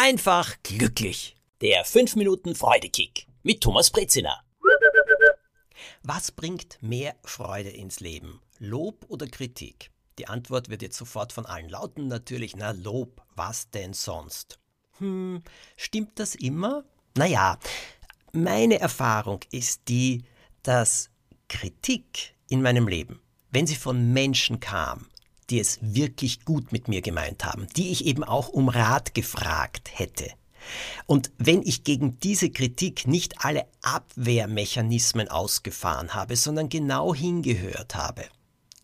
einfach glücklich. Der 5 Minuten Freudekick mit Thomas Brezina. Was bringt mehr Freude ins Leben? Lob oder Kritik? Die Antwort wird jetzt sofort von allen lauten, natürlich, na Lob, was denn sonst? Hm, stimmt das immer? Naja, meine Erfahrung ist die, dass Kritik in meinem Leben, wenn sie von Menschen kam, die es wirklich gut mit mir gemeint haben, die ich eben auch um Rat gefragt hätte. Und wenn ich gegen diese Kritik nicht alle Abwehrmechanismen ausgefahren habe, sondern genau hingehört habe,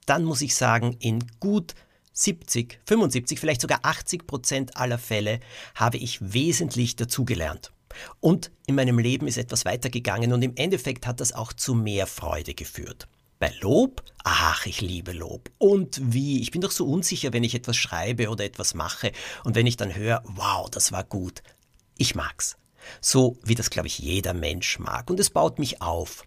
dann muss ich sagen, in gut 70, 75, vielleicht sogar 80 Prozent aller Fälle habe ich wesentlich dazugelernt. Und in meinem Leben ist etwas weitergegangen und im Endeffekt hat das auch zu mehr Freude geführt. Bei Lob? Ach, ich liebe Lob. Und wie? Ich bin doch so unsicher, wenn ich etwas schreibe oder etwas mache und wenn ich dann höre, wow, das war gut. Ich mag's. So wie das, glaube ich, jeder Mensch mag. Und es baut mich auf.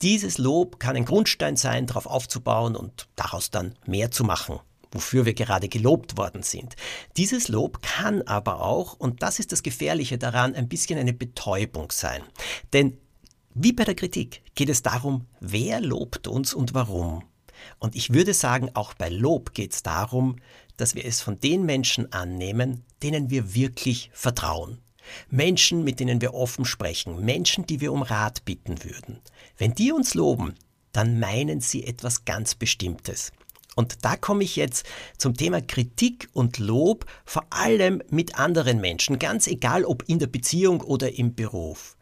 Dieses Lob kann ein Grundstein sein, darauf aufzubauen und daraus dann mehr zu machen wofür wir gerade gelobt worden sind. Dieses Lob kann aber auch, und das ist das Gefährliche daran, ein bisschen eine Betäubung sein. Denn wie bei der Kritik geht es darum, wer lobt uns und warum. Und ich würde sagen, auch bei Lob geht es darum, dass wir es von den Menschen annehmen, denen wir wirklich vertrauen. Menschen, mit denen wir offen sprechen, Menschen, die wir um Rat bitten würden. Wenn die uns loben, dann meinen sie etwas ganz Bestimmtes. Und da komme ich jetzt zum Thema Kritik und Lob, vor allem mit anderen Menschen, ganz egal ob in der Beziehung oder im Beruf.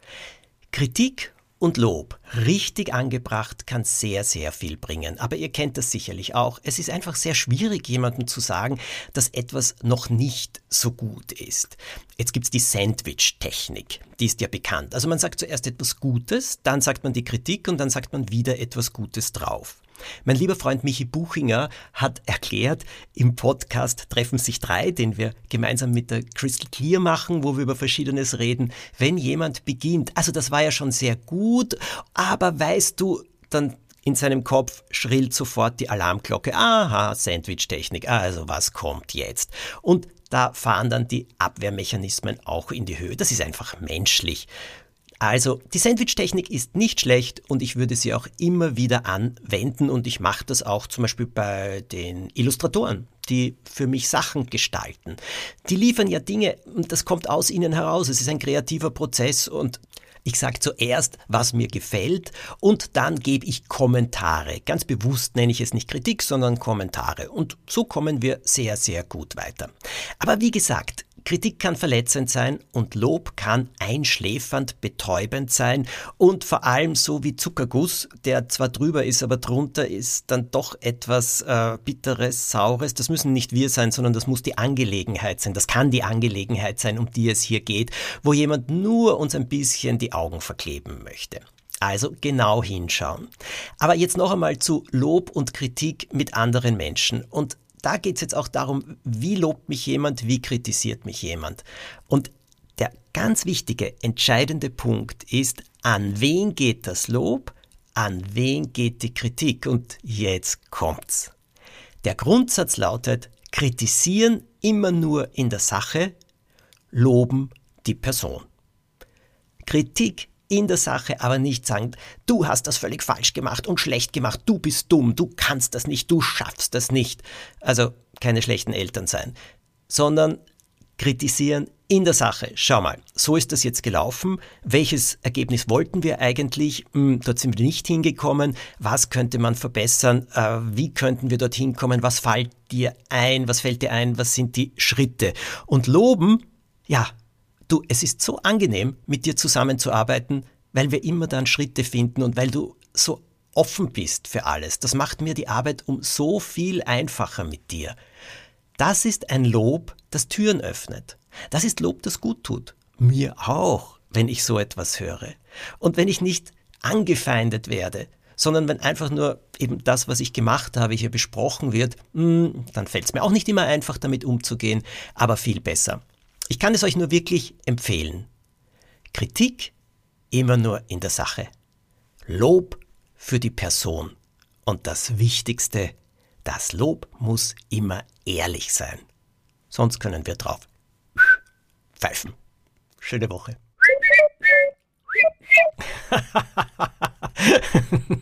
Kritik und Lob, richtig angebracht, kann sehr, sehr viel bringen. Aber ihr kennt das sicherlich auch. Es ist einfach sehr schwierig, jemandem zu sagen, dass etwas noch nicht so gut ist. Jetzt gibt's die Sandwich-Technik. Die ist ja bekannt. Also man sagt zuerst etwas Gutes, dann sagt man die Kritik und dann sagt man wieder etwas Gutes drauf. Mein lieber Freund Michi Buchinger hat erklärt, im Podcast Treffen sich drei, den wir gemeinsam mit der Crystal Clear machen, wo wir über Verschiedenes reden, wenn jemand beginnt, also das war ja schon sehr gut, aber weißt du, dann in seinem Kopf schrillt sofort die Alarmglocke. Aha, Sandwich-Technik, also was kommt jetzt? Und da fahren dann die Abwehrmechanismen auch in die Höhe. Das ist einfach menschlich. Also die Sandwich-Technik ist nicht schlecht und ich würde sie auch immer wieder anwenden und ich mache das auch zum Beispiel bei den Illustratoren, die für mich Sachen gestalten. Die liefern ja Dinge und das kommt aus ihnen heraus. Es ist ein kreativer Prozess und ich sage zuerst, was mir gefällt und dann gebe ich Kommentare. Ganz bewusst nenne ich es nicht Kritik, sondern Kommentare. Und so kommen wir sehr, sehr gut weiter. Aber wie gesagt, Kritik kann verletzend sein und Lob kann einschläfernd, betäubend sein und vor allem so wie Zuckerguss, der zwar drüber ist, aber drunter ist dann doch etwas äh, Bitteres, Saures. Das müssen nicht wir sein, sondern das muss die Angelegenheit sein. Das kann die Angelegenheit sein, um die es hier geht, wo jemand nur uns ein bisschen die Augen verkleben möchte. Also genau hinschauen. Aber jetzt noch einmal zu Lob und Kritik mit anderen Menschen. Und da geht es jetzt auch darum, wie lobt mich jemand, wie kritisiert mich jemand. Und der ganz wichtige, entscheidende Punkt ist, an wen geht das Lob, an wen geht die Kritik. Und jetzt kommt's. Der Grundsatz lautet, kritisieren immer nur in der Sache, loben die Person. Kritik in der Sache, aber nicht sagen, du hast das völlig falsch gemacht und schlecht gemacht, du bist dumm, du kannst das nicht, du schaffst das nicht. Also keine schlechten Eltern sein, sondern kritisieren in der Sache. Schau mal, so ist das jetzt gelaufen. Welches Ergebnis wollten wir eigentlich? Hm, dort sind wir nicht hingekommen. Was könnte man verbessern? Äh, wie könnten wir dorthin kommen? Was fällt dir ein? Was fällt dir ein? Was sind die Schritte? Und loben, ja, Du, es ist so angenehm, mit dir zusammenzuarbeiten, weil wir immer dann Schritte finden und weil du so offen bist für alles. Das macht mir die Arbeit um so viel einfacher mit dir. Das ist ein Lob, das Türen öffnet. Das ist Lob, das gut tut. Mir auch, wenn ich so etwas höre. Und wenn ich nicht angefeindet werde, sondern wenn einfach nur eben das, was ich gemacht habe, hier besprochen wird, hm, dann fällt es mir auch nicht immer einfach, damit umzugehen, aber viel besser. Ich kann es euch nur wirklich empfehlen. Kritik immer nur in der Sache. Lob für die Person. Und das Wichtigste, das Lob muss immer ehrlich sein. Sonst können wir drauf pfeifen. Schöne Woche.